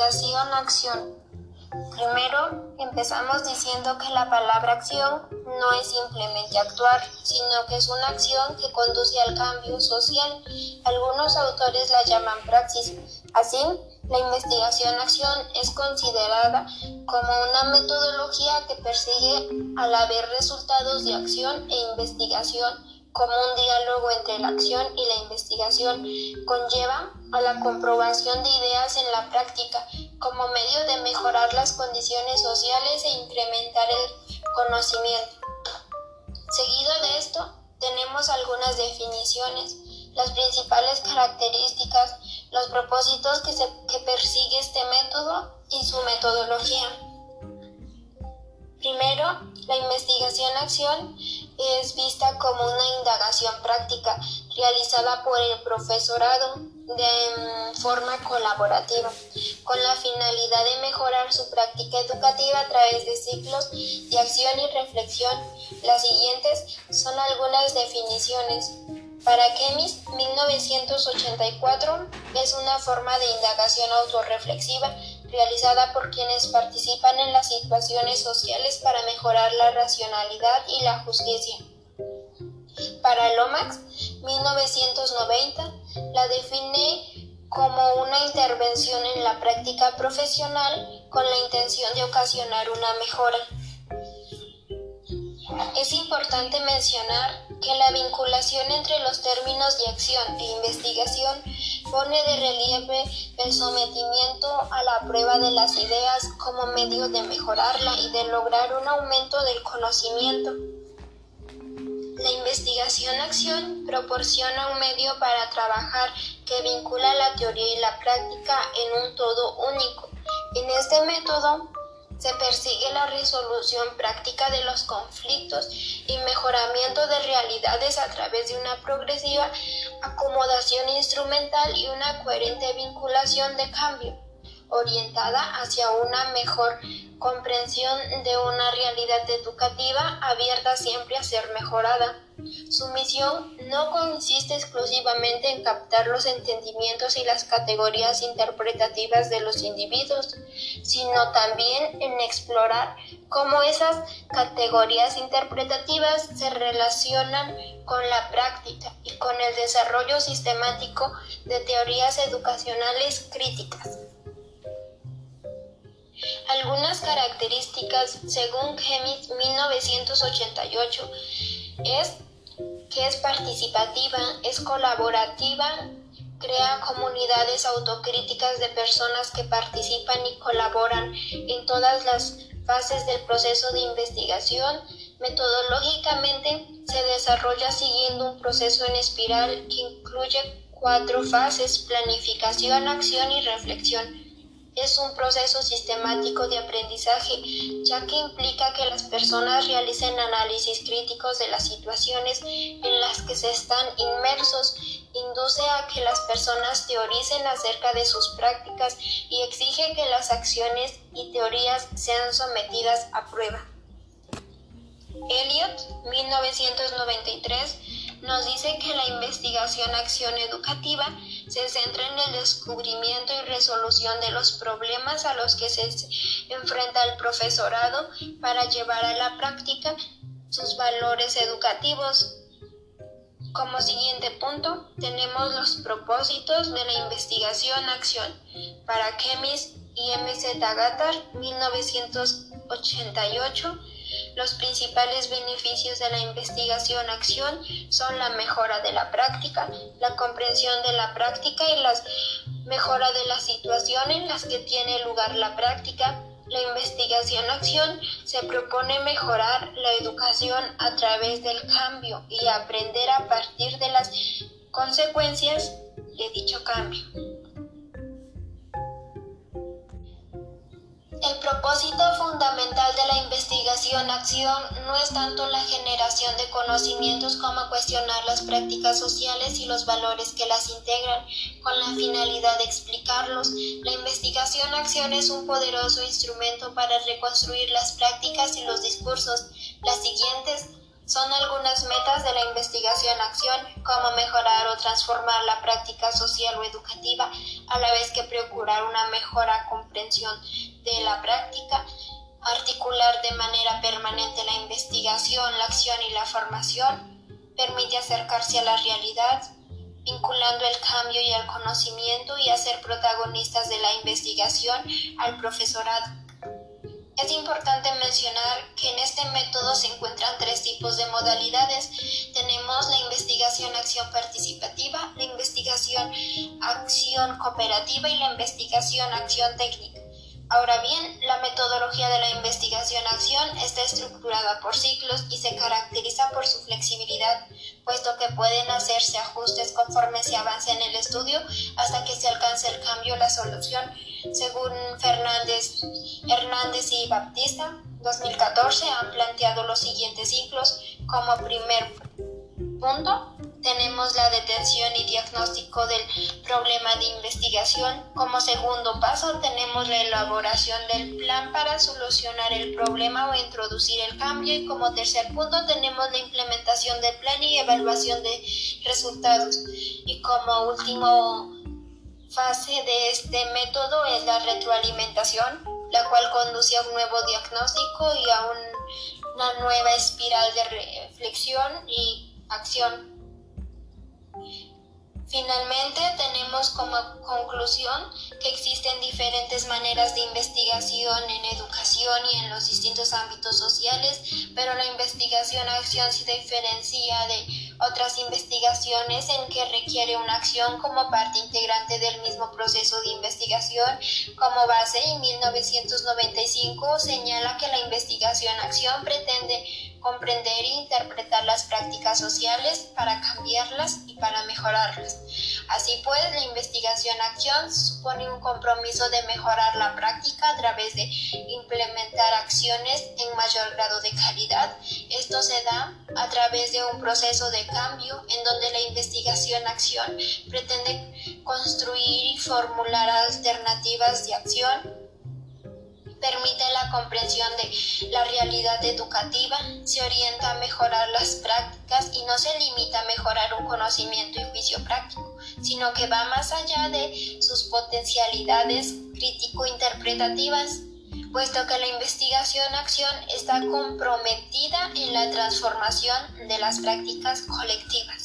Investigación-acción. Primero, empezamos diciendo que la palabra acción no es simplemente actuar, sino que es una acción que conduce al cambio social. Algunos autores la llaman praxis. Así, la investigación-acción es considerada como una metodología que persigue a la vez resultados de acción e investigación como un diálogo entre la acción y la investigación, conlleva a la comprobación de ideas en la práctica como medio de mejorar las condiciones sociales e incrementar el conocimiento. Seguido de esto, tenemos algunas definiciones, las principales características, los propósitos que, se, que persigue este método y su metodología. Primero, la investigación-acción es vista como una indagación práctica realizada por el profesorado de forma colaborativa, con la finalidad de mejorar su práctica educativa a través de ciclos de acción y reflexión. Las siguientes son algunas definiciones. Para Kemis, 1984 es una forma de indagación autorreflexiva realizada por quienes participan en las situaciones sociales para mejorar la racionalidad y la justicia. Para Lomax, 1990, la define como una intervención en la práctica profesional con la intención de ocasionar una mejora. Es importante mencionar que la vinculación entre los términos de acción e investigación pone de relieve el sometimiento a la prueba de las ideas como medio de mejorarla y de lograr un aumento del conocimiento. La investigación-acción proporciona un medio para trabajar que vincula la teoría y la práctica en un todo único. En este método se persigue la resolución práctica de los conflictos y mejoramiento de realidades a través de una progresiva acomodación instrumental y una coherente vinculación de cambio, orientada hacia una mejor comprensión de una realidad educativa abierta siempre a ser mejorada. Su misión no consiste exclusivamente en captar los entendimientos y las categorías interpretativas de los individuos, sino también en explorar cómo esas categorías interpretativas se relacionan con la práctica y con el desarrollo sistemático de teorías educacionales críticas. Algunas características, según Gemis 1988, es que es participativa, es colaborativa, crea comunidades autocríticas de personas que participan y colaboran en todas las fases del proceso de investigación. Metodológicamente se desarrolla siguiendo un proceso en espiral que incluye cuatro fases, planificación, acción y reflexión es un proceso sistemático de aprendizaje, ya que implica que las personas realicen análisis críticos de las situaciones en las que se están inmersos, induce a que las personas teoricen acerca de sus prácticas y exige que las acciones y teorías sean sometidas a prueba. Elliot, 1993, nos dice que la investigación-acción educativa se centra en el descubrimiento y resolución de los problemas a los que se enfrenta el profesorado para llevar a la práctica sus valores educativos. Como siguiente punto, tenemos los propósitos de la investigación-acción para Kemis y MZ Gatar 1988 los principales beneficios de la investigación-acción son la mejora de la práctica, la comprensión de la práctica y la mejora de la situación en las que tiene lugar la práctica. La investigación-acción se propone mejorar la educación a través del cambio y aprender a partir de las consecuencias de dicho cambio. El propósito fundamental de la investigación-acción no es tanto la generación de conocimientos como cuestionar las prácticas sociales y los valores que las integran, con la finalidad de explicarlos. La investigación-acción es un poderoso instrumento para reconstruir las prácticas y los discursos. Las siguientes son algunas metas de la investigación-acción, como mejorar o transformar la práctica social o educativa, a la vez que procurar una mejora comprensión de la práctica, articular de manera permanente la investigación, la acción y la formación, permite acercarse a la realidad, vinculando el cambio y el conocimiento y hacer protagonistas de la investigación al profesorado. Es importante mencionar que en este método se encuentran tres tipos de modalidades. Tenemos la investigación acción participativa, la investigación acción cooperativa y la investigación acción técnica. Ahora bien, la metodología de la investigación-acción está estructurada por ciclos y se caracteriza por su flexibilidad, puesto que pueden hacerse ajustes conforme se avance en el estudio hasta que se alcance el cambio o la solución. Según Fernández, Hernández y Baptista, 2014 han planteado los siguientes ciclos como primer punto tenemos la detención y diagnóstico del problema de investigación. Como segundo paso tenemos la elaboración del plan para solucionar el problema o introducir el cambio. Y como tercer punto tenemos la implementación del plan y evaluación de resultados. Y como último fase de este método es la retroalimentación, la cual conduce a un nuevo diagnóstico y a una nueva espiral de reflexión y acción. Finalmente, tenemos como conclusión que existen diferentes maneras de investigación en educación y en los distintos ámbitos sociales, pero la investigación-acción se diferencia de otras investigaciones en que requiere una acción como parte integrante del mismo proceso de investigación. Como base, en 1995 señala que la investigación-acción pretende comprender e interpretar las prácticas sociales para cambiarlas y para mejorarlas. Así pues, la investigación-acción supone un compromiso de mejorar la práctica a través de implementar acciones en mayor grado de calidad. Esto se da a través de un proceso de cambio en donde la investigación-acción pretende construir y formular alternativas de acción permite la comprensión de la realidad educativa, se orienta a mejorar las prácticas y no se limita a mejorar un conocimiento y juicio práctico, sino que va más allá de sus potencialidades crítico-interpretativas, puesto que la investigación-acción está comprometida en la transformación de las prácticas colectivas.